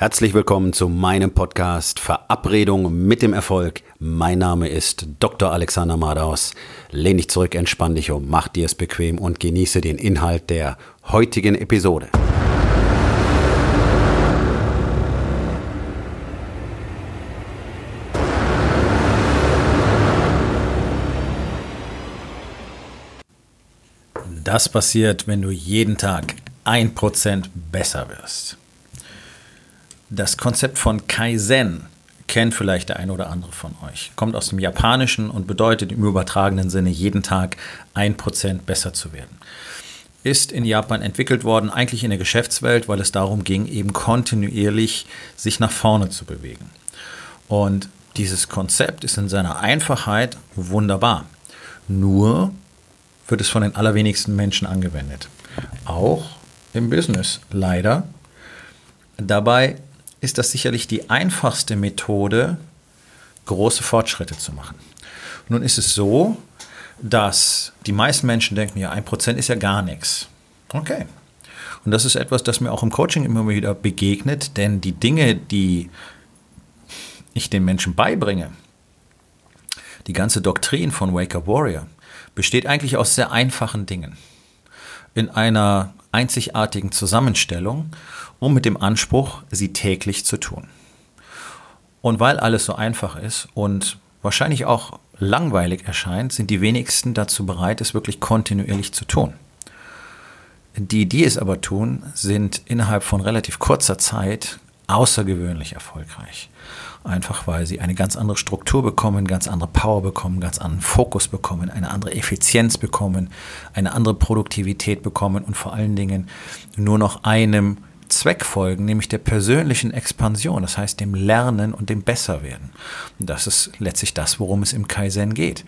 Herzlich willkommen zu meinem Podcast Verabredung mit dem Erfolg. Mein Name ist Dr. Alexander Madaus. Lehn dich zurück, entspann dich um, mach dir es bequem und genieße den Inhalt der heutigen Episode. Das passiert, wenn du jeden Tag ein Prozent besser wirst. Das Konzept von Kaizen kennt vielleicht der eine oder andere von euch. Kommt aus dem Japanischen und bedeutet im übertragenen Sinne jeden Tag ein Prozent besser zu werden. Ist in Japan entwickelt worden, eigentlich in der Geschäftswelt, weil es darum ging, eben kontinuierlich sich nach vorne zu bewegen. Und dieses Konzept ist in seiner Einfachheit wunderbar. Nur wird es von den allerwenigsten Menschen angewendet. Auch im Business, leider. Dabei ist das sicherlich die einfachste Methode, große Fortschritte zu machen. Nun ist es so, dass die meisten Menschen denken, ja, ein Prozent ist ja gar nichts. Okay. Und das ist etwas, das mir auch im Coaching immer wieder begegnet, denn die Dinge, die ich den Menschen beibringe, die ganze Doktrin von Wake Up Warrior, besteht eigentlich aus sehr einfachen Dingen. In einer einzigartigen Zusammenstellung und mit dem Anspruch, sie täglich zu tun. Und weil alles so einfach ist und wahrscheinlich auch langweilig erscheint, sind die wenigsten dazu bereit, es wirklich kontinuierlich zu tun. Die, die es aber tun, sind innerhalb von relativ kurzer Zeit außergewöhnlich erfolgreich. Einfach weil sie eine ganz andere Struktur bekommen, ganz andere Power bekommen, ganz anderen Fokus bekommen, eine andere Effizienz bekommen, eine andere Produktivität bekommen und vor allen Dingen nur noch einem Zweck folgen, nämlich der persönlichen Expansion, das heißt dem Lernen und dem Besserwerden. Und das ist letztlich das, worum es im Kaizen geht.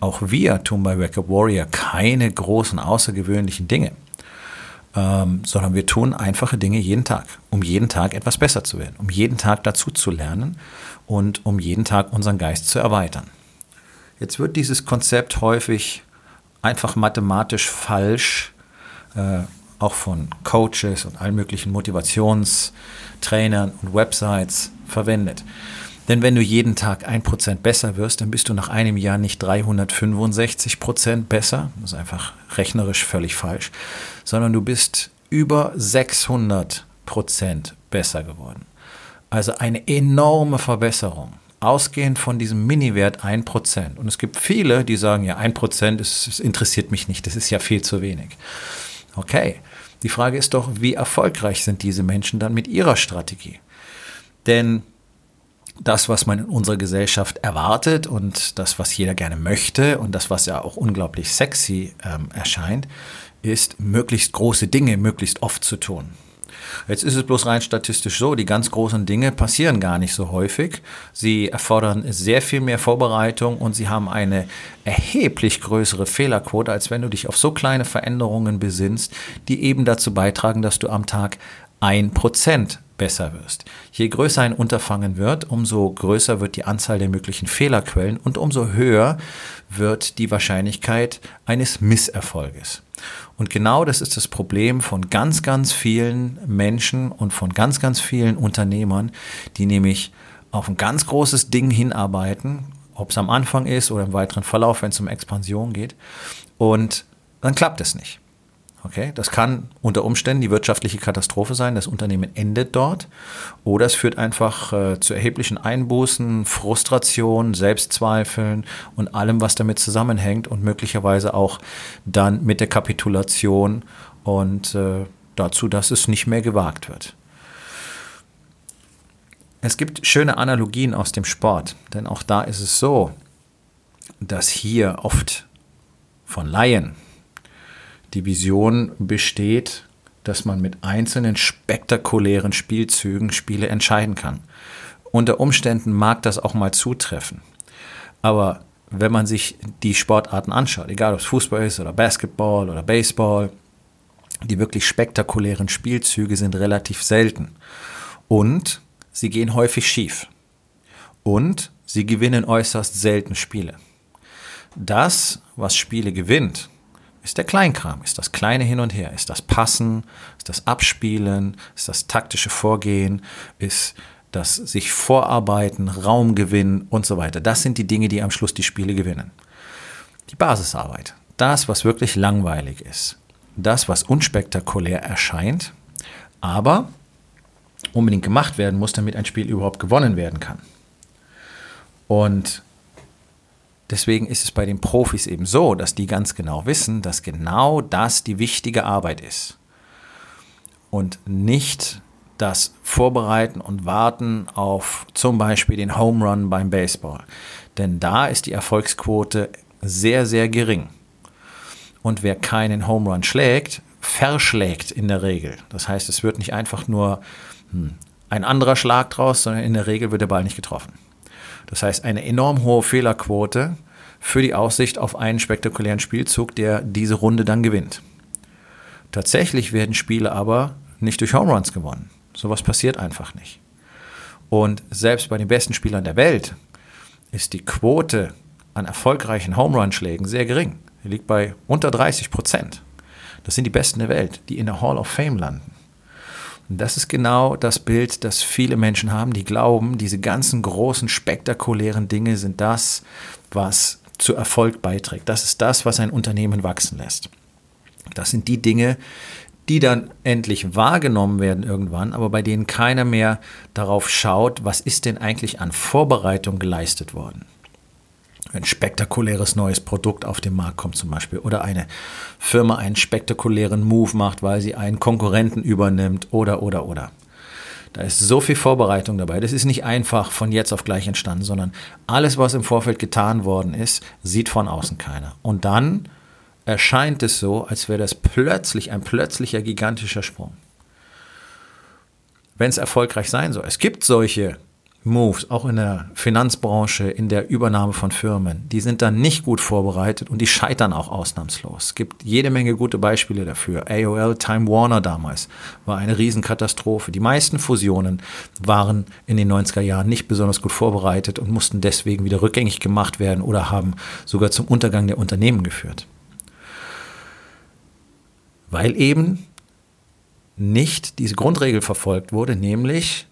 Auch wir tun bei Wake Up Warrior keine großen, außergewöhnlichen Dinge, ähm, sondern wir tun einfache Dinge jeden Tag, um jeden Tag etwas besser zu werden, um jeden Tag dazu zu lernen und um jeden Tag unseren Geist zu erweitern. Jetzt wird dieses Konzept häufig einfach mathematisch falsch äh, auch von Coaches und allen möglichen Motivationstrainern und Websites verwendet. Denn wenn du jeden Tag ein Prozent besser wirst, dann bist du nach einem Jahr nicht 365 Prozent besser, das ist einfach rechnerisch völlig falsch, sondern du bist über 600 Prozent besser geworden. Also eine enorme Verbesserung, ausgehend von diesem Mini-Wert 1%. Und es gibt viele, die sagen, ja, 1% ist, das interessiert mich nicht, das ist ja viel zu wenig. Okay, die Frage ist doch, wie erfolgreich sind diese Menschen dann mit ihrer Strategie? Denn das, was man in unserer Gesellschaft erwartet und das, was jeder gerne möchte und das, was ja auch unglaublich sexy ähm, erscheint, ist, möglichst große Dinge möglichst oft zu tun. Jetzt ist es bloß rein statistisch so, die ganz großen Dinge passieren gar nicht so häufig. Sie erfordern sehr viel mehr Vorbereitung und sie haben eine erheblich größere Fehlerquote, als wenn du dich auf so kleine Veränderungen besinnst, die eben dazu beitragen, dass du am Tag ein Prozent besser wirst. Je größer ein Unterfangen wird, umso größer wird die Anzahl der möglichen Fehlerquellen und umso höher wird die Wahrscheinlichkeit eines Misserfolges. Und genau das ist das Problem von ganz, ganz vielen Menschen und von ganz, ganz vielen Unternehmern, die nämlich auf ein ganz großes Ding hinarbeiten, ob es am Anfang ist oder im weiteren Verlauf, wenn es um Expansion geht. Und dann klappt es nicht. Okay, das kann unter Umständen die wirtschaftliche Katastrophe sein. Das Unternehmen endet dort. Oder es führt einfach äh, zu erheblichen Einbußen, Frustration, Selbstzweifeln und allem, was damit zusammenhängt und möglicherweise auch dann mit der Kapitulation und äh, dazu, dass es nicht mehr gewagt wird. Es gibt schöne Analogien aus dem Sport, denn auch da ist es so, dass hier oft von Laien, die Vision besteht, dass man mit einzelnen spektakulären Spielzügen Spiele entscheiden kann. Unter Umständen mag das auch mal zutreffen. Aber wenn man sich die Sportarten anschaut, egal ob es Fußball ist oder Basketball oder Baseball, die wirklich spektakulären Spielzüge sind relativ selten. Und sie gehen häufig schief. Und sie gewinnen äußerst selten Spiele. Das, was Spiele gewinnt, ist der Kleinkram, ist das kleine Hin und Her, ist das Passen, ist das Abspielen, ist das taktische Vorgehen, ist das sich vorarbeiten, Raum gewinnen und so weiter. Das sind die Dinge, die am Schluss die Spiele gewinnen. Die Basisarbeit, das, was wirklich langweilig ist, das, was unspektakulär erscheint, aber unbedingt gemacht werden muss, damit ein Spiel überhaupt gewonnen werden kann. Und deswegen ist es bei den Profis eben so, dass die ganz genau wissen, dass genau das die wichtige Arbeit ist. Und nicht das Vorbereiten und Warten auf zum Beispiel den Home Run beim Baseball. Denn da ist die Erfolgsquote sehr, sehr gering. Und wer keinen Home Run schlägt, verschlägt in der Regel. Das heißt, es wird nicht einfach nur hm, ein anderer Schlag draus, sondern in der Regel wird der Ball nicht getroffen. Das heißt, eine enorm hohe Fehlerquote für die Aussicht auf einen spektakulären Spielzug, der diese Runde dann gewinnt. Tatsächlich werden Spiele aber nicht durch Home Runs gewonnen. Sowas passiert einfach nicht. Und selbst bei den besten Spielern der Welt ist die Quote an erfolgreichen Home Run Schlägen sehr gering. Die liegt bei unter 30 Prozent. Das sind die Besten der Welt, die in der Hall of Fame landen. Das ist genau das Bild, das viele Menschen haben, die glauben, diese ganzen großen, spektakulären Dinge sind das, was zu Erfolg beiträgt. Das ist das, was ein Unternehmen wachsen lässt. Das sind die Dinge, die dann endlich wahrgenommen werden irgendwann, aber bei denen keiner mehr darauf schaut, was ist denn eigentlich an Vorbereitung geleistet worden ein spektakuläres neues Produkt auf den Markt kommt zum Beispiel oder eine Firma einen spektakulären Move macht, weil sie einen Konkurrenten übernimmt oder oder oder. Da ist so viel Vorbereitung dabei. Das ist nicht einfach von jetzt auf gleich entstanden, sondern alles, was im Vorfeld getan worden ist, sieht von außen keiner. Und dann erscheint es so, als wäre das plötzlich ein plötzlicher gigantischer Sprung. Wenn es erfolgreich sein soll. Es gibt solche Moves, auch in der Finanzbranche, in der Übernahme von Firmen, die sind dann nicht gut vorbereitet und die scheitern auch ausnahmslos. Es gibt jede Menge gute Beispiele dafür. AOL, Time Warner damals war eine Riesenkatastrophe. Die meisten Fusionen waren in den 90er Jahren nicht besonders gut vorbereitet und mussten deswegen wieder rückgängig gemacht werden oder haben sogar zum Untergang der Unternehmen geführt. Weil eben nicht diese Grundregel verfolgt wurde, nämlich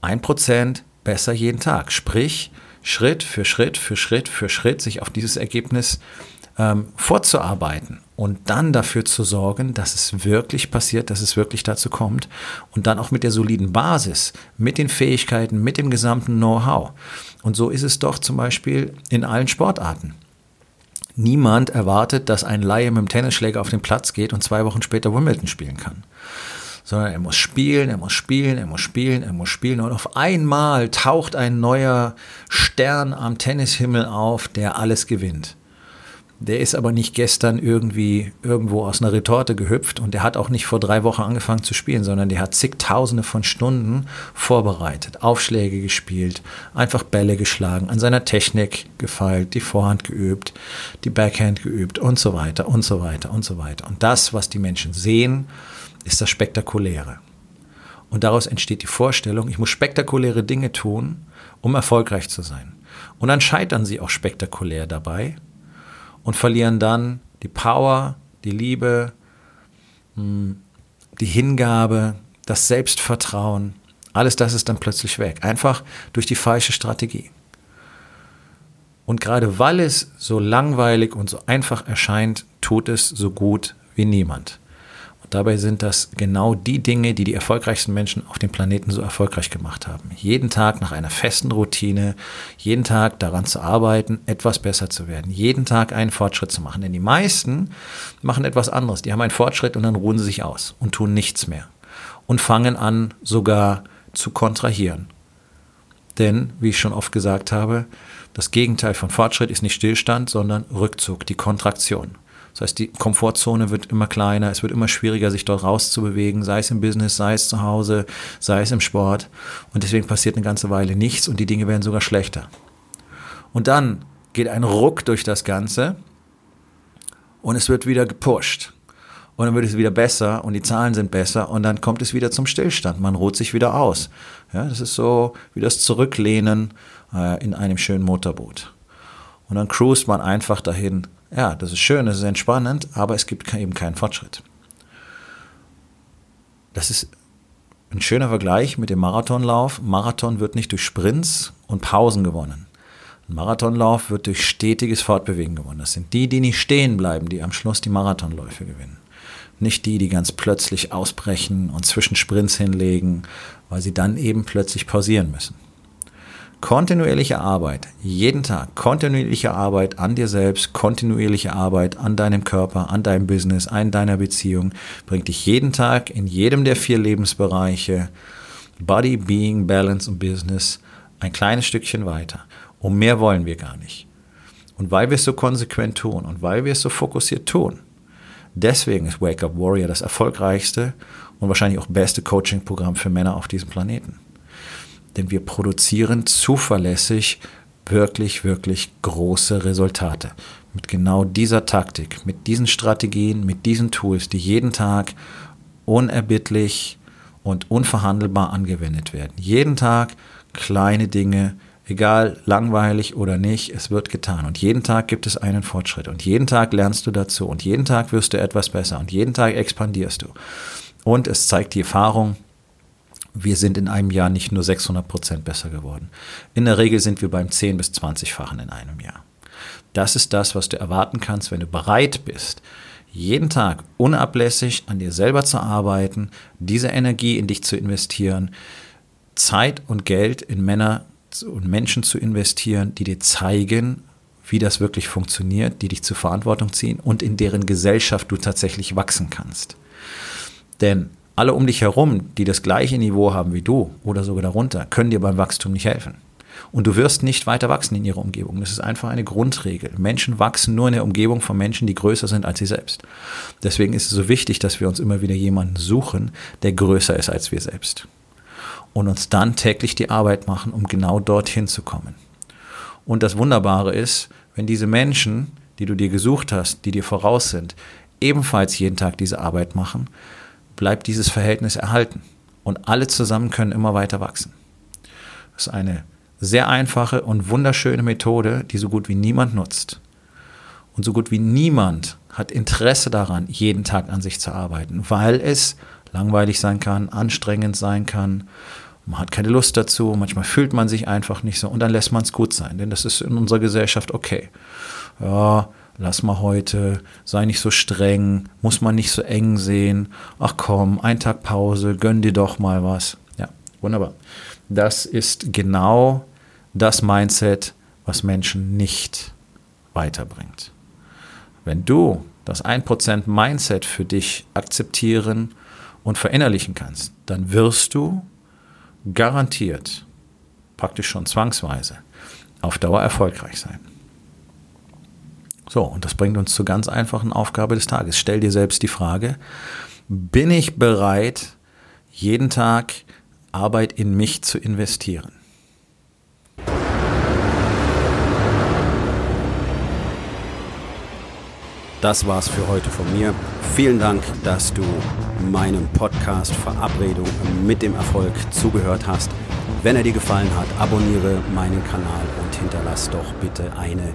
ein Prozent besser jeden Tag. Sprich, Schritt für Schritt für Schritt für Schritt sich auf dieses Ergebnis ähm, vorzuarbeiten und dann dafür zu sorgen, dass es wirklich passiert, dass es wirklich dazu kommt und dann auch mit der soliden Basis, mit den Fähigkeiten, mit dem gesamten Know-how. Und so ist es doch zum Beispiel in allen Sportarten. Niemand erwartet, dass ein Laie mit dem Tennisschläger auf den Platz geht und zwei Wochen später Wimbledon spielen kann sondern er muss spielen, er muss spielen, er muss spielen, er muss spielen. Und auf einmal taucht ein neuer Stern am Tennishimmel auf, der alles gewinnt. Der ist aber nicht gestern irgendwie irgendwo aus einer Retorte gehüpft und der hat auch nicht vor drei Wochen angefangen zu spielen, sondern der hat zigtausende von Stunden vorbereitet, Aufschläge gespielt, einfach Bälle geschlagen, an seiner Technik gefeilt, die Vorhand geübt, die Backhand geübt und so weiter und so weiter und so weiter. Und das, was die Menschen sehen, ist das Spektakuläre. Und daraus entsteht die Vorstellung, ich muss spektakuläre Dinge tun, um erfolgreich zu sein. Und dann scheitern sie auch spektakulär dabei und verlieren dann die Power, die Liebe, hm, die Hingabe, das Selbstvertrauen. Alles das ist dann plötzlich weg. Einfach durch die falsche Strategie. Und gerade weil es so langweilig und so einfach erscheint, tut es so gut wie niemand. Dabei sind das genau die Dinge, die die erfolgreichsten Menschen auf dem Planeten so erfolgreich gemacht haben. Jeden Tag nach einer festen Routine, jeden Tag daran zu arbeiten, etwas besser zu werden, jeden Tag einen Fortschritt zu machen. Denn die meisten machen etwas anderes. Die haben einen Fortschritt und dann ruhen sie sich aus und tun nichts mehr und fangen an sogar zu kontrahieren. Denn, wie ich schon oft gesagt habe, das Gegenteil von Fortschritt ist nicht Stillstand, sondern Rückzug, die Kontraktion. Das heißt, die Komfortzone wird immer kleiner, es wird immer schwieriger, sich dort rauszubewegen, sei es im Business, sei es zu Hause, sei es im Sport. Und deswegen passiert eine ganze Weile nichts und die Dinge werden sogar schlechter. Und dann geht ein Ruck durch das Ganze und es wird wieder gepusht. Und dann wird es wieder besser und die Zahlen sind besser und dann kommt es wieder zum Stillstand. Man ruht sich wieder aus. Ja, das ist so wie das Zurücklehnen äh, in einem schönen Motorboot. Und dann cruist man einfach dahin, Ja, das ist schön, das ist entspannend, aber es gibt eben keinen Fortschritt. Das ist ein schöner Vergleich mit dem Marathonlauf. Marathon wird nicht durch Sprints und Pausen gewonnen. Ein Marathonlauf wird durch stetiges Fortbewegen gewonnen. Das sind die, die nicht stehen bleiben, die am Schluss die Marathonläufe gewinnen. Nicht die, die ganz plötzlich ausbrechen und zwischen Sprints hinlegen, weil sie dann eben plötzlich pausieren müssen. Kontinuierliche Arbeit, jeden Tag, kontinuierliche Arbeit an dir selbst, kontinuierliche Arbeit an deinem Körper, an deinem Business, an deiner Beziehung, bringt dich jeden Tag in jedem der vier Lebensbereiche, Body, Being, Balance und Business, ein kleines Stückchen weiter. Und mehr wollen wir gar nicht. Und weil wir es so konsequent tun und weil wir es so fokussiert tun, deswegen ist Wake Up Warrior das erfolgreichste und wahrscheinlich auch beste Coaching-Programm für Männer auf diesem Planeten. Denn wir produzieren zuverlässig wirklich, wirklich große Resultate. Mit genau dieser Taktik, mit diesen Strategien, mit diesen Tools, die jeden Tag unerbittlich und unverhandelbar angewendet werden. Jeden Tag kleine Dinge, egal langweilig oder nicht, es wird getan. Und jeden Tag gibt es einen Fortschritt. Und jeden Tag lernst du dazu. Und jeden Tag wirst du etwas besser. Und jeden Tag expandierst du. Und es zeigt die Erfahrung, wir sind in einem Jahr nicht nur 600 Prozent besser geworden. In der Regel sind wir beim 10 bis 20-fachen in einem Jahr. Das ist das, was du erwarten kannst, wenn du bereit bist, jeden Tag unablässig an dir selber zu arbeiten, diese Energie in dich zu investieren, Zeit und Geld in Männer und Menschen zu investieren, die dir zeigen, wie das wirklich funktioniert, die dich zur Verantwortung ziehen und in deren Gesellschaft du tatsächlich wachsen kannst. Denn alle um dich herum, die das gleiche Niveau haben wie du oder sogar darunter, können dir beim Wachstum nicht helfen. Und du wirst nicht weiter wachsen in ihrer Umgebung. Das ist einfach eine Grundregel. Menschen wachsen nur in der Umgebung von Menschen, die größer sind als sie selbst. Deswegen ist es so wichtig, dass wir uns immer wieder jemanden suchen, der größer ist als wir selbst. Und uns dann täglich die Arbeit machen, um genau dorthin zu kommen. Und das Wunderbare ist, wenn diese Menschen, die du dir gesucht hast, die dir voraus sind, ebenfalls jeden Tag diese Arbeit machen, bleibt dieses Verhältnis erhalten. Und alle zusammen können immer weiter wachsen. Das ist eine sehr einfache und wunderschöne Methode, die so gut wie niemand nutzt. Und so gut wie niemand hat Interesse daran, jeden Tag an sich zu arbeiten, weil es langweilig sein kann, anstrengend sein kann. Man hat keine Lust dazu, manchmal fühlt man sich einfach nicht so und dann lässt man es gut sein, denn das ist in unserer Gesellschaft okay. Ja, lass mal heute, sei nicht so streng, muss man nicht so eng sehen. Ach komm, ein Tag Pause, gönn dir doch mal was. Ja, wunderbar. Das ist genau das Mindset, was Menschen nicht weiterbringt. Wenn du das 1% Mindset für dich akzeptieren und verinnerlichen kannst, dann wirst du garantiert, praktisch schon zwangsweise, auf Dauer erfolgreich sein. So, und das bringt uns zur ganz einfachen Aufgabe des Tages. Stell dir selbst die Frage, bin ich bereit, jeden Tag Arbeit in mich zu investieren? Das war's für heute von mir. Vielen Dank, dass du meinem Podcast Verabredung mit dem Erfolg zugehört hast. Wenn er dir gefallen hat, abonniere meinen Kanal und hinterlass doch bitte eine